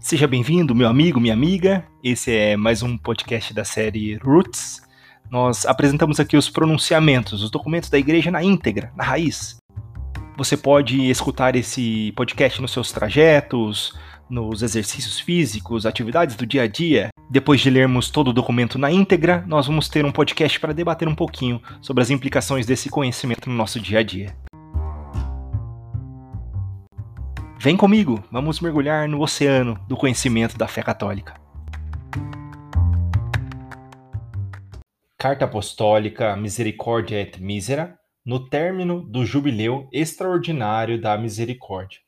Seja bem-vindo, meu amigo, minha amiga. Esse é mais um podcast da série Roots. Nós apresentamos aqui os pronunciamentos, os documentos da igreja na íntegra, na raiz. Você pode escutar esse podcast nos seus trajetos, nos exercícios físicos, atividades do dia a dia. Depois de lermos todo o documento na íntegra, nós vamos ter um podcast para debater um pouquinho sobre as implicações desse conhecimento no nosso dia a dia. Vem comigo, vamos mergulhar no oceano do conhecimento da fé católica. Carta Apostólica Misericórdia et Misera, no término do Jubileu Extraordinário da Misericórdia.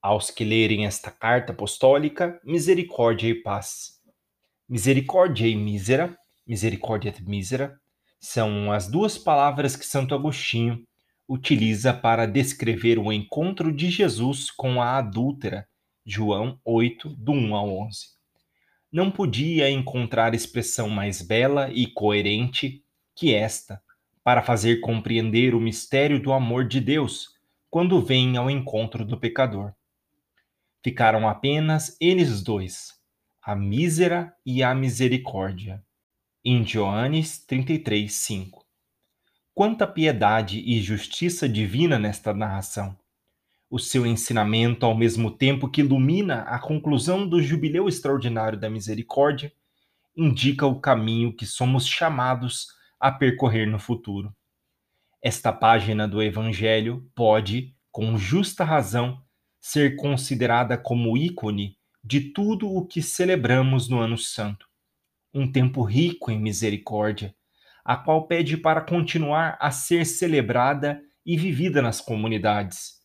Aos que lerem esta carta apostólica, misericórdia e paz. Misericórdia e mísera, misericórdia et mísera, são as duas palavras que Santo Agostinho utiliza para descrever o encontro de Jesus com a adúltera, João 8, do 1 ao 11. Não podia encontrar expressão mais bela e coerente que esta para fazer compreender o mistério do amor de Deus quando vem ao encontro do pecador. Ficaram apenas eles dois, a mísera e a misericórdia. Em Joanes 33, 5. Quanta piedade e justiça divina nesta narração! O seu ensinamento, ao mesmo tempo que ilumina a conclusão do jubileu extraordinário da misericórdia, indica o caminho que somos chamados a percorrer no futuro. Esta página do Evangelho pode, com justa razão, ser considerada como ícone de tudo o que celebramos no Ano Santo. Um tempo rico em misericórdia, a qual pede para continuar a ser celebrada e vivida nas comunidades.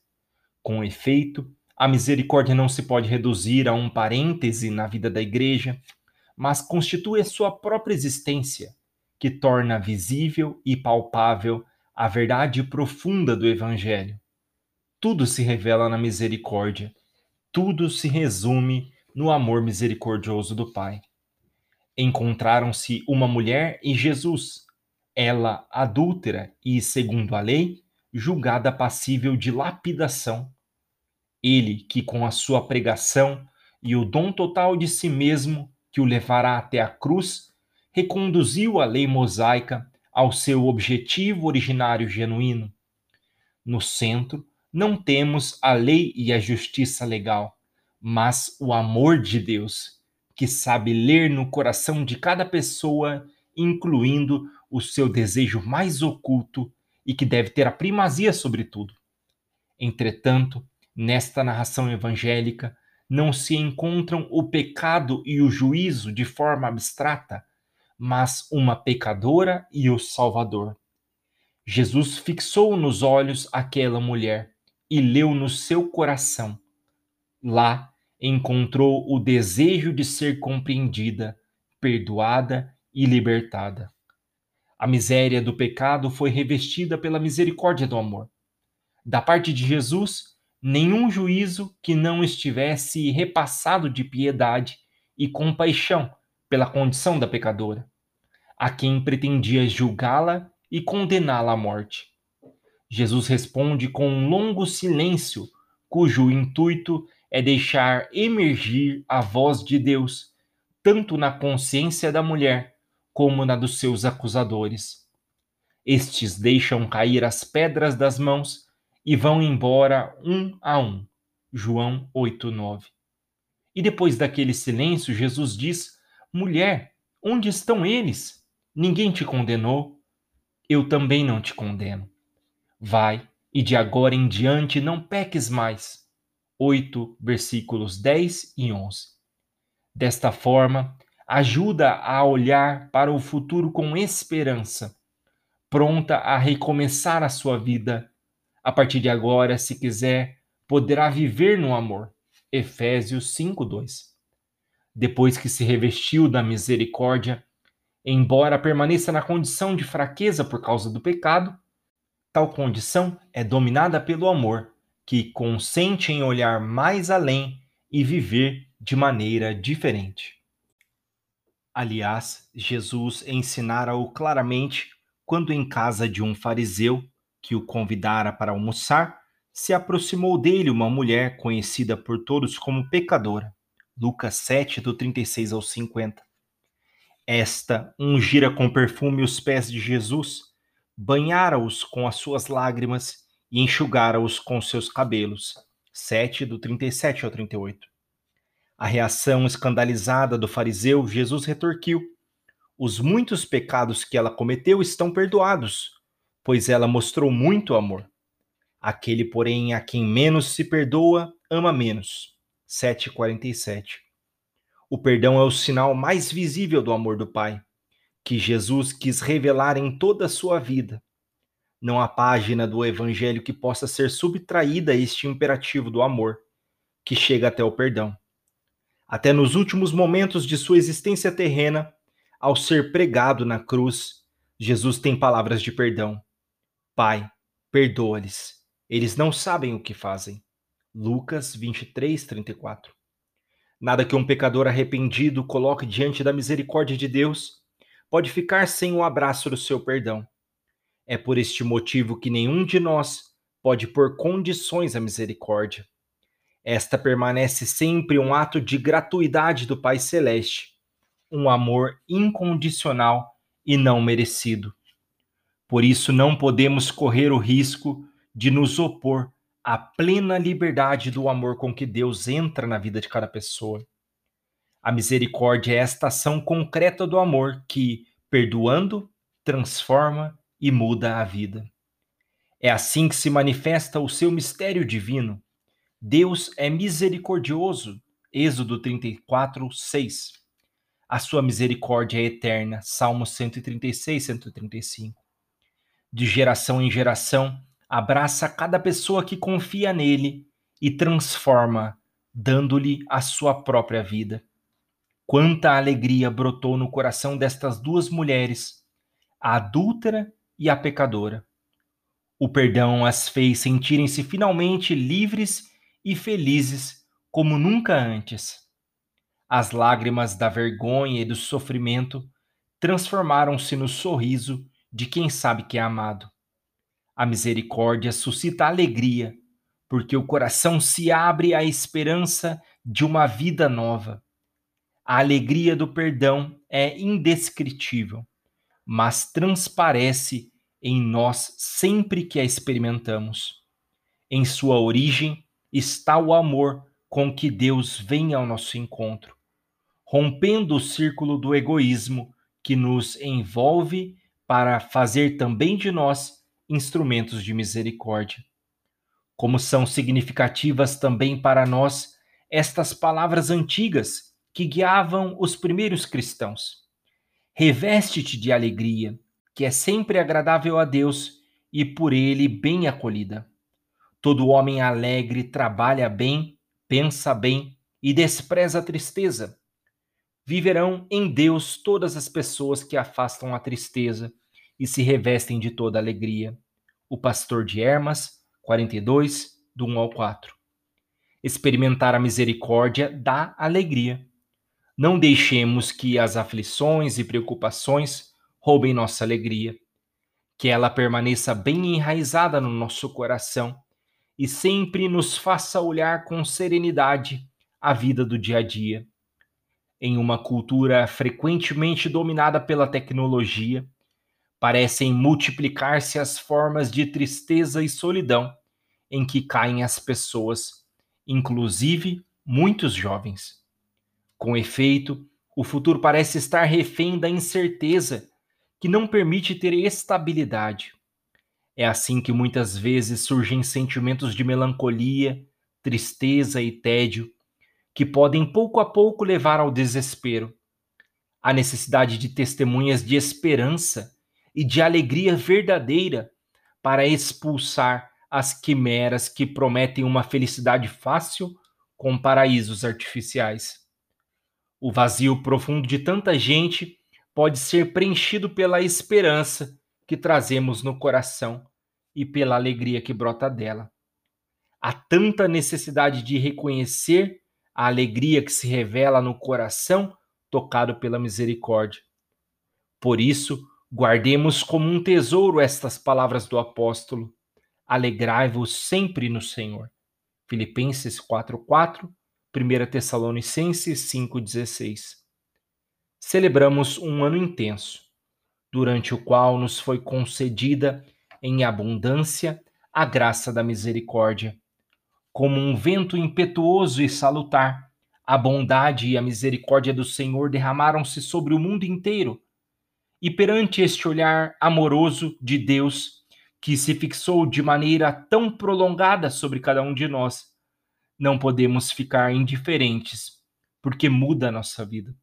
Com efeito, a misericórdia não se pode reduzir a um parêntese na vida da igreja, mas constitui a sua própria existência, que torna visível e palpável a verdade profunda do Evangelho. Tudo se revela na misericórdia, tudo se resume no amor misericordioso do Pai. Encontraram-se uma mulher e Jesus, ela adúltera e, segundo a lei, julgada passível de lapidação. Ele que, com a sua pregação e o dom total de si mesmo que o levará até a cruz, reconduziu a lei mosaica ao seu objetivo originário genuíno. No centro, não temos a lei e a justiça legal, mas o amor de Deus, que sabe ler no coração de cada pessoa, incluindo o seu desejo mais oculto e que deve ter a primazia sobre tudo. Entretanto, nesta narração evangélica, não se encontram o pecado e o juízo de forma abstrata, mas uma pecadora e o Salvador. Jesus fixou nos olhos aquela mulher e leu no seu coração. Lá encontrou o desejo de ser compreendida, perdoada e libertada. A miséria do pecado foi revestida pela misericórdia do amor. Da parte de Jesus, nenhum juízo que não estivesse repassado de piedade e compaixão pela condição da pecadora, a quem pretendia julgá-la e condená-la à morte. Jesus responde com um longo silêncio, cujo intuito é deixar emergir a voz de Deus, tanto na consciência da mulher como na dos seus acusadores. Estes deixam cair as pedras das mãos e vão embora um a um. João 8:9. E depois daquele silêncio, Jesus diz: Mulher, onde estão eles? Ninguém te condenou? Eu também não te condeno. Vai, e de agora em diante não peques mais. 8, versículos 10 e 11. Desta forma, ajuda a olhar para o futuro com esperança, pronta a recomeçar a sua vida. A partir de agora, se quiser, poderá viver no amor. Efésios 5:2. Depois que se revestiu da misericórdia, embora permaneça na condição de fraqueza por causa do pecado, Tal condição é dominada pelo amor, que consente em olhar mais além e viver de maneira diferente. Aliás, Jesus ensinara-o claramente quando, em casa de um fariseu que o convidara para almoçar, se aproximou dele uma mulher conhecida por todos como pecadora. Lucas 7, do 36 ao 50. Esta ungira com perfume os pés de Jesus, banhara-os com as suas lágrimas e enxugara-os com seus cabelos. 7, do 37 ao 38. A reação escandalizada do fariseu, Jesus retorquiu: Os muitos pecados que ela cometeu estão perdoados, pois ela mostrou muito amor. Aquele, porém, a quem menos se perdoa, ama menos. 7,47 o perdão é o sinal mais visível do amor do Pai, que Jesus quis revelar em toda a sua vida. Não há página do Evangelho que possa ser subtraída a este imperativo do amor, que chega até o perdão. Até nos últimos momentos de sua existência terrena, ao ser pregado na cruz, Jesus tem palavras de perdão. Pai, perdoa-lhes. Eles não sabem o que fazem. Lucas 23, 34. Nada que um pecador arrependido coloque diante da misericórdia de Deus pode ficar sem o abraço do seu perdão. É por este motivo que nenhum de nós pode pôr condições à misericórdia. Esta permanece sempre um ato de gratuidade do Pai Celeste, um amor incondicional e não merecido. Por isso, não podemos correr o risco de nos opor a plena liberdade do amor com que Deus entra na vida de cada pessoa. A misericórdia é esta ação concreta do amor que, perdoando, transforma e muda a vida. É assim que se manifesta o seu mistério divino. Deus é misericordioso. Êxodo 34, 6. A sua misericórdia é eterna. Salmo 136, 135. De geração em geração, abraça cada pessoa que confia nele e transforma, dando-lhe a sua própria vida. Quanta alegria brotou no coração destas duas mulheres, a adúltera e a pecadora. O perdão as fez sentirem-se finalmente livres e felizes como nunca antes. As lágrimas da vergonha e do sofrimento transformaram-se no sorriso de quem sabe que é amado. A misericórdia suscita alegria, porque o coração se abre à esperança de uma vida nova. A alegria do perdão é indescritível, mas transparece em nós sempre que a experimentamos. Em sua origem está o amor com que Deus vem ao nosso encontro, rompendo o círculo do egoísmo que nos envolve para fazer também de nós instrumentos de misericórdia. Como são significativas também para nós estas palavras antigas que guiavam os primeiros cristãos. Reveste-te de alegria, que é sempre agradável a Deus e por ele bem acolhida. Todo homem alegre trabalha bem, pensa bem e despreza a tristeza. Viverão em Deus todas as pessoas que afastam a tristeza e se revestem de toda alegria. O Pastor de Hermas, 42, do 1 ao 4. Experimentar a misericórdia dá alegria. Não deixemos que as aflições e preocupações roubem nossa alegria. Que ela permaneça bem enraizada no nosso coração e sempre nos faça olhar com serenidade a vida do dia a dia. Em uma cultura frequentemente dominada pela tecnologia, parecem multiplicar-se as formas de tristeza e solidão em que caem as pessoas, inclusive muitos jovens. Com efeito, o futuro parece estar refém da incerteza que não permite ter estabilidade. É assim que muitas vezes surgem sentimentos de melancolia, tristeza e tédio, que podem pouco a pouco levar ao desespero. A necessidade de testemunhas de esperança e de alegria verdadeira para expulsar as quimeras que prometem uma felicidade fácil com paraísos artificiais. O vazio profundo de tanta gente pode ser preenchido pela esperança que trazemos no coração e pela alegria que brota dela. Há tanta necessidade de reconhecer a alegria que se revela no coração tocado pela misericórdia. Por isso, Guardemos como um tesouro estas palavras do apóstolo. Alegrai-vos sempre no Senhor. Filipenses 4:4, 1 Tessalonicenses 5,16. Celebramos um ano intenso, durante o qual nos foi concedida em abundância a graça da misericórdia. Como um vento impetuoso e salutar, a bondade e a misericórdia do Senhor derramaram-se sobre o mundo inteiro. E perante este olhar amoroso de Deus, que se fixou de maneira tão prolongada sobre cada um de nós, não podemos ficar indiferentes, porque muda a nossa vida.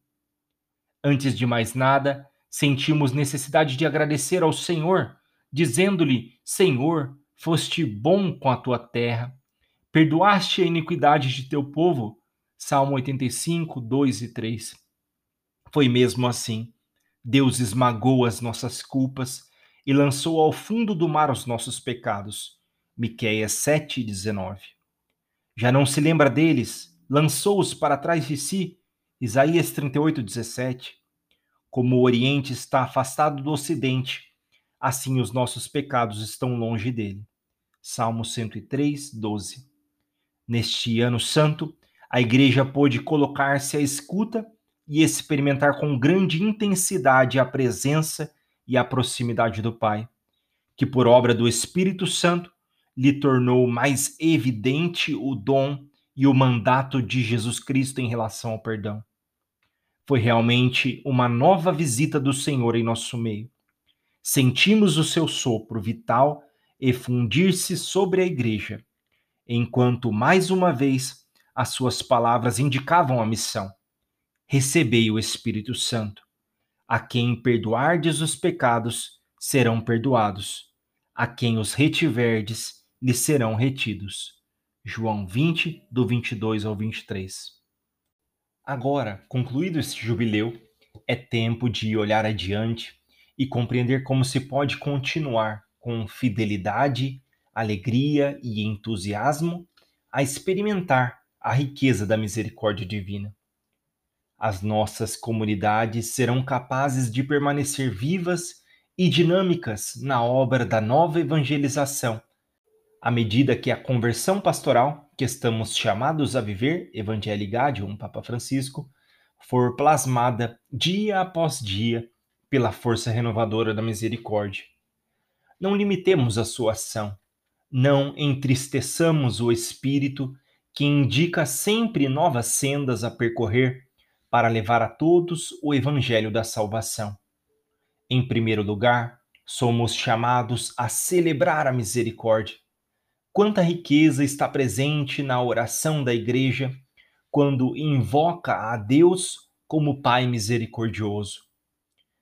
Antes de mais nada, sentimos necessidade de agradecer ao Senhor, dizendo-lhe: Senhor, foste bom com a tua terra, perdoaste a iniquidade de teu povo. Salmo 85, 2 e 3. Foi mesmo assim. Deus esmagou as nossas culpas e lançou ao fundo do mar os nossos pecados. Miqueias 7:19. Já não se lembra deles, lançou-os para trás de si. Isaías 38:17. Como o Oriente está afastado do Ocidente, assim os nossos pecados estão longe dele. Salmo 103, 12. Neste ano santo, a igreja pôde colocar-se à escuta e experimentar com grande intensidade a presença e a proximidade do Pai, que por obra do Espírito Santo lhe tornou mais evidente o dom e o mandato de Jesus Cristo em relação ao perdão. Foi realmente uma nova visita do Senhor em nosso meio. Sentimos o seu sopro vital efundir-se sobre a igreja, enquanto mais uma vez as suas palavras indicavam a missão: Recebei o Espírito Santo. A quem perdoardes os pecados, serão perdoados. A quem os retiverdes, lhes serão retidos. João 20, do 22 ao 23. Agora, concluído este jubileu, é tempo de olhar adiante e compreender como se pode continuar com fidelidade, alegria e entusiasmo a experimentar a riqueza da misericórdia divina as nossas comunidades serão capazes de permanecer vivas e dinâmicas na obra da nova evangelização, à medida que a conversão pastoral, que estamos chamados a viver, Evangelii Gaudium, Papa Francisco, for plasmada dia após dia pela força renovadora da misericórdia. Não limitemos a sua ação, não entristeçamos o espírito que indica sempre novas sendas a percorrer para levar a todos o evangelho da salvação. Em primeiro lugar, somos chamados a celebrar a misericórdia. Quanta riqueza está presente na oração da igreja quando invoca a Deus como Pai misericordioso.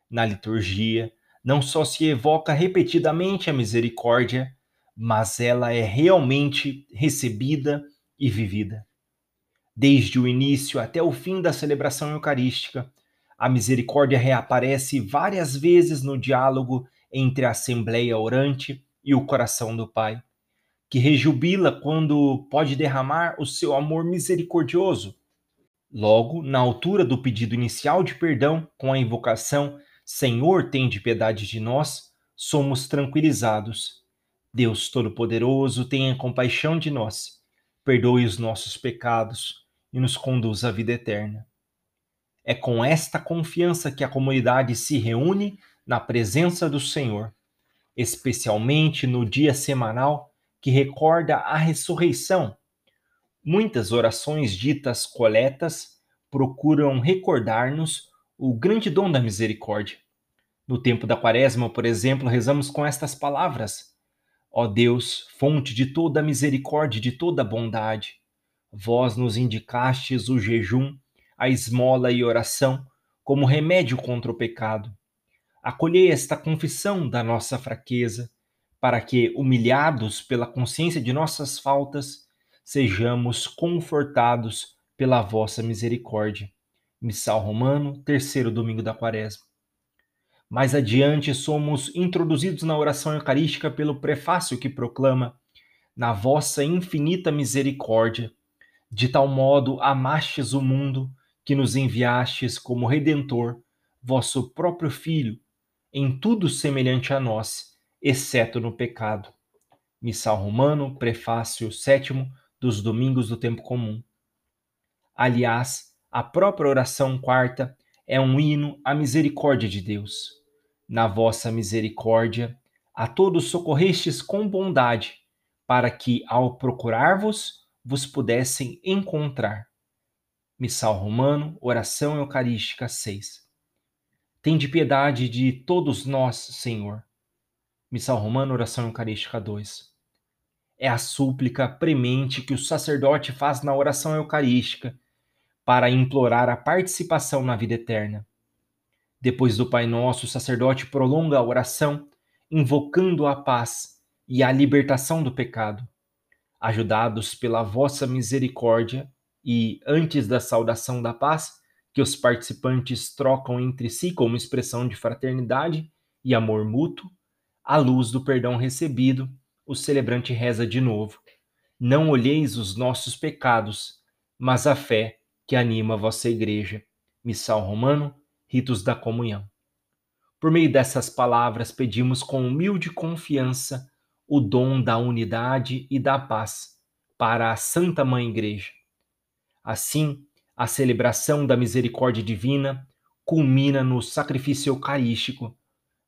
Na liturgia, não só se evoca repetidamente a misericórdia, mas ela é realmente recebida e vivida. Desde o início até o fim da celebração eucarística, a misericórdia reaparece várias vezes no diálogo entre a Assembleia Orante e o coração do Pai, que rejubila quando pode derramar o seu amor misericordioso. Logo, na altura do pedido inicial de perdão, com a invocação Senhor, tem de piedade de nós, somos tranquilizados. Deus Todo-Poderoso, tenha compaixão de nós, perdoe os nossos pecados e nos conduz à vida eterna. É com esta confiança que a comunidade se reúne na presença do Senhor, especialmente no dia semanal que recorda a ressurreição. Muitas orações ditas coletas procuram recordar-nos o grande dom da misericórdia. No tempo da Quaresma, por exemplo, rezamos com estas palavras: Ó Deus, fonte de toda misericórdia e de toda bondade, Vós nos indicastes o jejum, a esmola e oração como remédio contra o pecado. Acolhei esta confissão da nossa fraqueza, para que, humilhados pela consciência de nossas faltas, sejamos confortados pela vossa misericórdia. Missal Romano, terceiro domingo da Quaresma. Mais adiante, somos introduzidos na oração eucarística pelo prefácio que proclama: Na vossa infinita misericórdia, de tal modo amastes o mundo que nos enviastes como redentor, vosso próprio Filho, em tudo semelhante a nós, exceto no pecado. Missal Romano, prefácio sétimo dos Domingos do Tempo Comum. Aliás, a própria oração quarta é um hino à misericórdia de Deus. Na vossa misericórdia, a todos socorrestes com bondade, para que, ao procurar-vos, vos pudessem encontrar. Missal Romano, Oração Eucarística 6. Tende piedade de todos nós, Senhor. Missal Romano, Oração Eucarística 2. É a súplica premente que o sacerdote faz na oração eucarística para implorar a participação na vida eterna. Depois do Pai Nosso, o sacerdote prolonga a oração, invocando a paz e a libertação do pecado. Ajudados pela vossa misericórdia e antes da saudação da paz, que os participantes trocam entre si como expressão de fraternidade e amor mútuo, à luz do perdão recebido, o celebrante reza de novo: Não olheis os nossos pecados, mas a fé que anima a vossa igreja. Missal Romano, Ritos da Comunhão. Por meio dessas palavras, pedimos com humilde confiança o dom da unidade e da paz para a Santa Mãe Igreja. Assim, a celebração da misericórdia divina culmina no sacrifício eucarístico,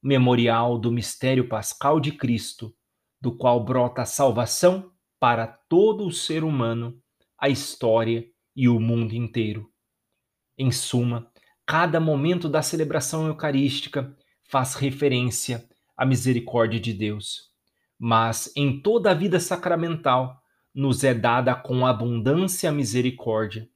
memorial do mistério pascal de Cristo, do qual brota a salvação para todo o ser humano, a história e o mundo inteiro. Em suma, cada momento da celebração eucarística faz referência à misericórdia de Deus. Mas em toda a vida sacramental nos é dada com abundância a misericórdia.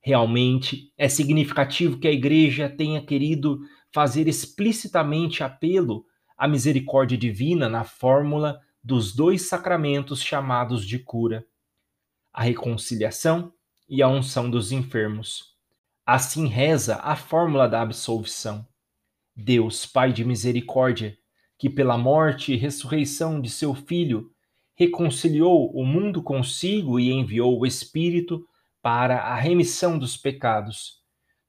Realmente é significativo que a Igreja tenha querido fazer explicitamente apelo à misericórdia divina na fórmula dos dois sacramentos chamados de cura: a reconciliação e a unção dos enfermos. Assim reza a fórmula da absolvição. Deus, Pai de misericórdia, que pela morte e ressurreição de seu Filho reconciliou o mundo consigo e enviou o Espírito para a remissão dos pecados,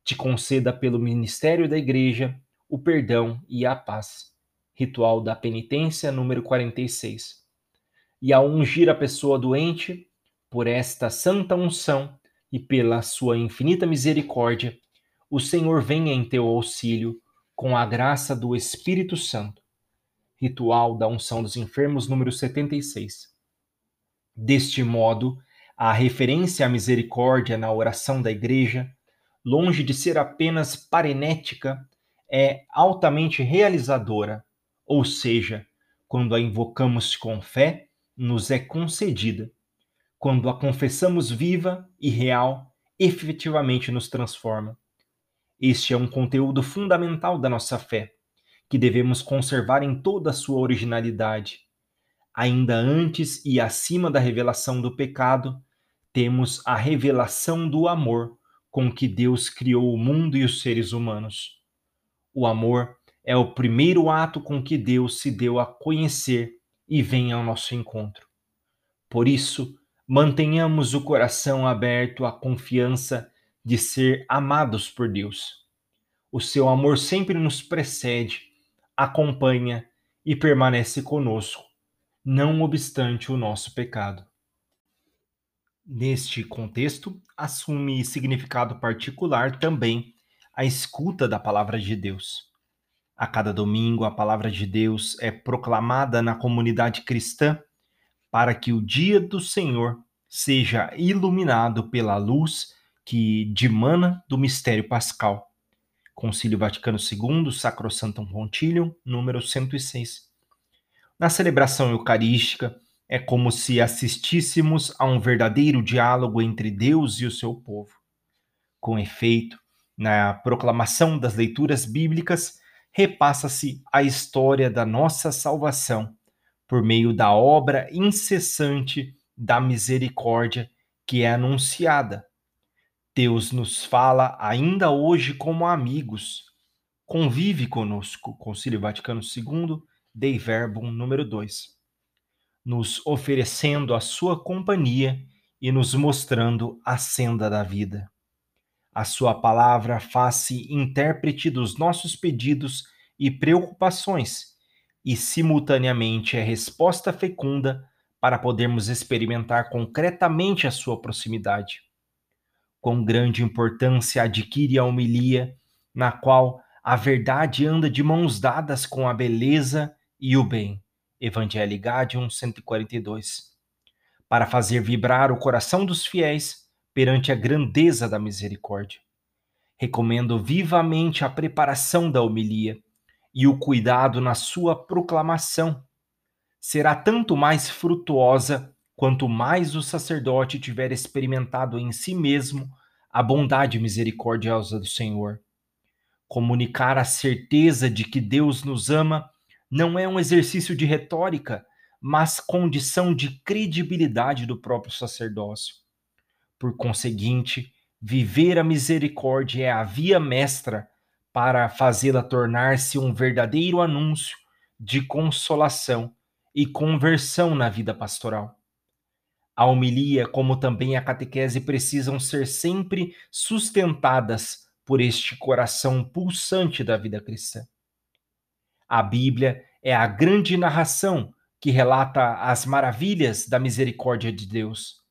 te conceda pelo ministério da Igreja o perdão e a paz. Ritual da Penitência, número 46. E ao ungir a pessoa doente, por esta santa unção, e pela sua infinita misericórdia, o Senhor venha em teu auxílio com a graça do Espírito Santo. Ritual da Unção dos Enfermos, número 76. Deste modo, a referência à misericórdia na oração da Igreja, longe de ser apenas parenética, é altamente realizadora, ou seja, quando a invocamos com fé, nos é concedida quando a confessamos viva e real, efetivamente nos transforma. Este é um conteúdo fundamental da nossa fé, que devemos conservar em toda a sua originalidade. Ainda antes e acima da revelação do pecado, temos a revelação do amor com que Deus criou o mundo e os seres humanos. O amor é o primeiro ato com que Deus se deu a conhecer e vem ao nosso encontro. Por isso, mantenhamos o coração aberto à confiança de ser amados por Deus. O seu amor sempre nos precede, acompanha e permanece conosco, não obstante o nosso pecado. Neste contexto, assume significado particular também a escuta da palavra de Deus. A cada domingo, a palavra de Deus é proclamada na comunidade cristã para que o dia do Senhor seja iluminado pela luz que dimana do mistério pascal. Concílio Vaticano II, Sacrosanctum Concilium, número 106. Na celebração eucarística, é como se assistíssemos a um verdadeiro diálogo entre Deus e o seu povo. Com efeito, na proclamação das leituras bíblicas, repassa-se a história da nossa salvação por meio da obra incessante da misericórdia que é anunciada. Deus nos fala ainda hoje como amigos. Convive conosco. Concílio Vaticano II, Dei Verbum número 2. Nos oferecendo a sua companhia e nos mostrando a senda da vida. A sua palavra faz-se intérprete dos nossos pedidos e preocupações e, simultaneamente, é resposta fecunda para podermos experimentar concretamente a sua proximidade. com grande importância adquire a homilia, na qual a verdade anda de mãos dadas com a beleza e o bem. Evangelho Gaudium 142. Para fazer vibrar o coração dos fiéis perante a grandeza da misericórdia. Recomendo vivamente a preparação da homilia e o cuidado na sua proclamação. Será tanto mais frutuosa quanto mais o sacerdote tiver experimentado em si mesmo a bondade misericordiosa do Senhor. Comunicar a certeza de que Deus nos ama não é um exercício de retórica, mas condição de credibilidade do próprio sacerdócio. Por conseguinte, viver a misericórdia é a via mestra para fazê-la tornar-se um verdadeiro anúncio de consolação e conversão na vida pastoral. A homilia, como também a catequese, precisam ser sempre sustentadas por este coração pulsante da vida cristã. A Bíblia é a grande narração que relata as maravilhas da misericórdia de Deus.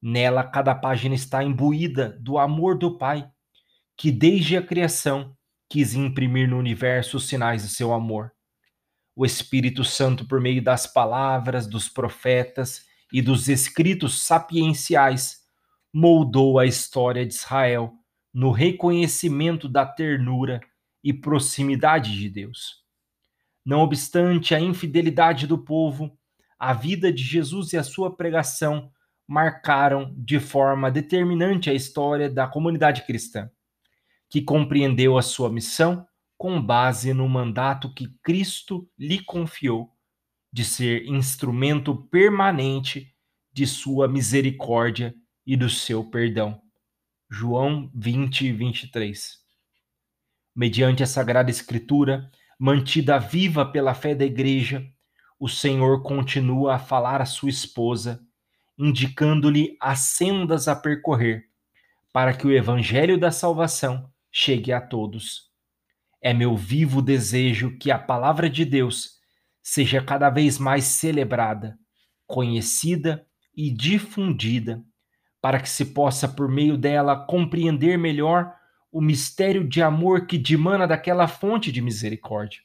Nela, cada página está imbuída do amor do Pai, que desde a criação quis imprimir no universo os sinais de seu amor. O Espírito Santo, por meio das palavras dos profetas, e dos escritos sapienciais, moldou a história de Israel no reconhecimento da ternura e proximidade de Deus. Não obstante a infidelidade do povo, a vida de Jesus e a sua pregação marcaram de forma determinante a história da comunidade cristã, que compreendeu a sua missão com base no mandato que Cristo lhe confiou de ser instrumento permanente de sua misericórdia e do seu perdão. João 20, 23. Mediante a Sagrada Escritura, mantida viva pela fé da Igreja, o Senhor continua a falar à sua esposa, indicando-lhe as sendas a percorrer, para que o Evangelho da salvação chegue a todos. É meu vivo desejo que a palavra de Deus seja cada vez mais celebrada, conhecida e difundida, para que se possa, por meio dela, compreender melhor o mistério de amor que dimana daquela fonte de misericórdia.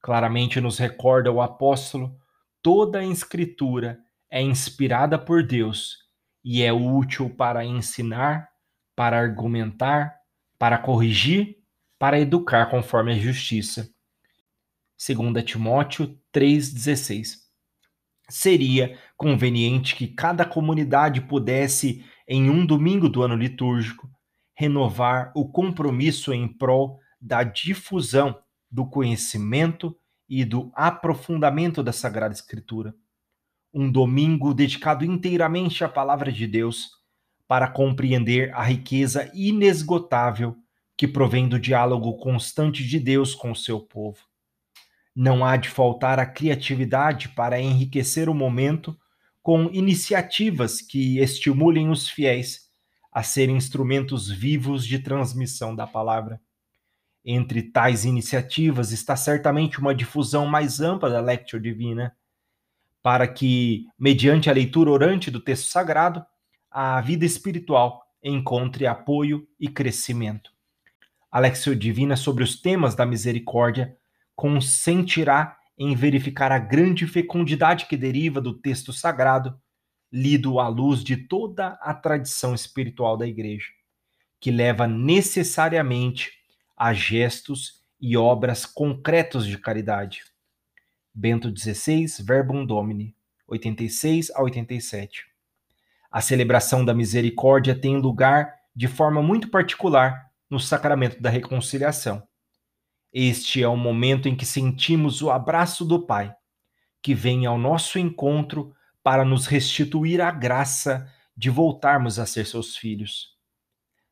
Claramente nos recorda o apóstolo, toda a Escritura é inspirada por Deus e é útil para ensinar, para argumentar, para corrigir, para educar conforme a justiça 2 Timóteo 3,16. Seria conveniente que cada comunidade pudesse, em um domingo do ano litúrgico, renovar o compromisso em prol da difusão do conhecimento e do aprofundamento da Sagrada Escritura. Um domingo dedicado inteiramente à Palavra de Deus, para compreender a riqueza inesgotável que provém do diálogo constante de Deus com o seu povo. Não há de faltar a criatividade para enriquecer o momento com iniciativas que estimulem os fiéis a serem instrumentos vivos de transmissão da palavra. Entre tais iniciativas está certamente uma difusão mais ampla da Lectio Divina, para que, mediante a leitura orante do texto sagrado, a vida espiritual encontre apoio e crescimento. A Lectio Divina sobre os temas da misericórdia consentirá em verificar a grande fecundidade que deriva do texto sagrado, lido à luz de toda a tradição espiritual da Igreja, que leva necessariamente a gestos e obras concretos de caridade. Bento XVI, Verbum Domini, 86 a 87. A celebração da misericórdia tem lugar de forma muito particular no sacramento da reconciliação este é o momento em que sentimos o abraço do Pai, que vem ao nosso encontro para nos restituir a graça de voltarmos a ser seus filhos.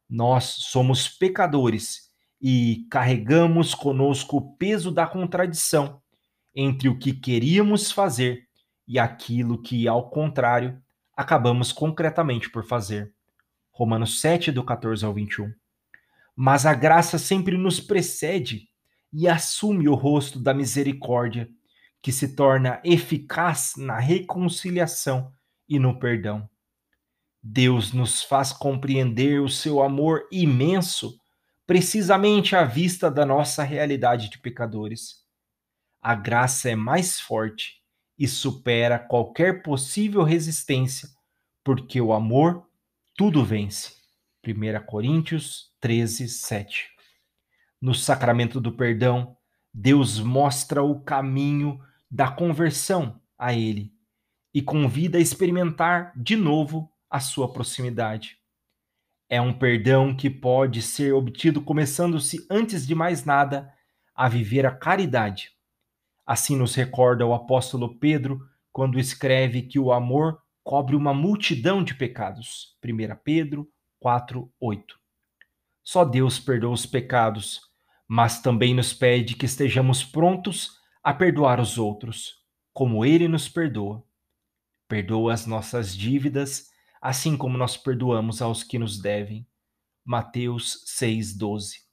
Nós somos pecadores e carregamos conosco o peso da contradição entre o que queríamos fazer e aquilo que, ao contrário, acabamos concretamente por fazer. Romanos 7, do 14 ao 21. Mas a graça sempre nos precede e assume o rosto da misericórdia, que se torna eficaz na reconciliação e no perdão. Deus nos faz compreender o seu amor imenso, precisamente à vista da nossa realidade de pecadores. A graça é mais forte e supera qualquer possível resistência, porque o amor tudo vence. 1 Coríntios 13, 7. No sacramento do perdão, Deus mostra o caminho da conversão a Ele e convida a experimentar de novo a sua proximidade. É um perdão que pode ser obtido começando-se, antes de mais nada, a viver a caridade. Assim nos recorda o apóstolo Pedro quando escreve que o amor cobre uma multidão de pecados. 1 Pedro 4, 8. Só Deus perdoa os pecados, mas também nos pede que estejamos prontos a perdoar os outros, como Ele nos perdoa. Perdoa as nossas dívidas assim como nós perdoamos aos que nos devem. Mateus 6:12.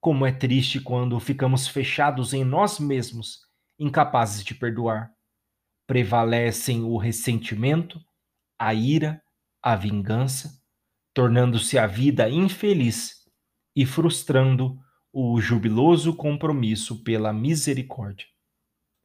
Como é triste quando ficamos fechados em nós mesmos, incapazes de perdoar. Prevalecem o ressentimento, a ira, a vingança, tornando-se a vida infeliz e frustrando o jubiloso compromisso pela misericórdia.